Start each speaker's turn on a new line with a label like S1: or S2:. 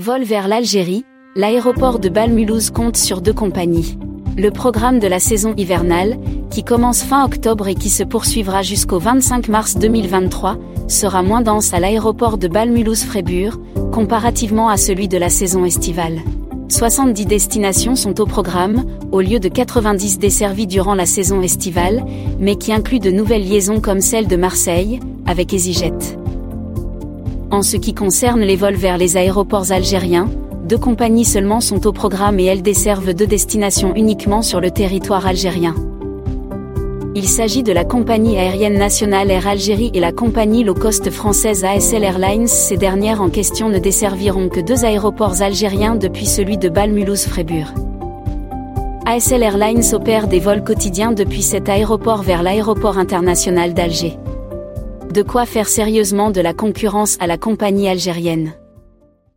S1: Vol vers l'Algérie, l'aéroport de Bâle-Mulhouse compte sur deux compagnies. Le programme de la saison hivernale, qui commence fin octobre et qui se poursuivra jusqu'au 25 mars 2023, sera moins dense à l'aéroport de Bâle-Mulhouse-Frébure, comparativement à celui de la saison estivale. 70 destinations sont au programme, au lieu de 90 desservies durant la saison estivale, mais qui incluent de nouvelles liaisons comme celle de Marseille, avec EasyJet. En ce qui concerne les vols vers les aéroports algériens, deux compagnies seulement sont au programme et elles desservent deux destinations uniquement sur le territoire algérien. Il s'agit de la compagnie aérienne nationale Air Algérie et la compagnie low cost française ASL Airlines. Ces dernières en question ne desserviront que deux aéroports algériens depuis celui de Bâle-Mulhouse-Frébure. ASL Airlines opère des vols quotidiens depuis cet aéroport vers l'aéroport international d'Alger. De quoi faire sérieusement de la concurrence à la compagnie algérienne.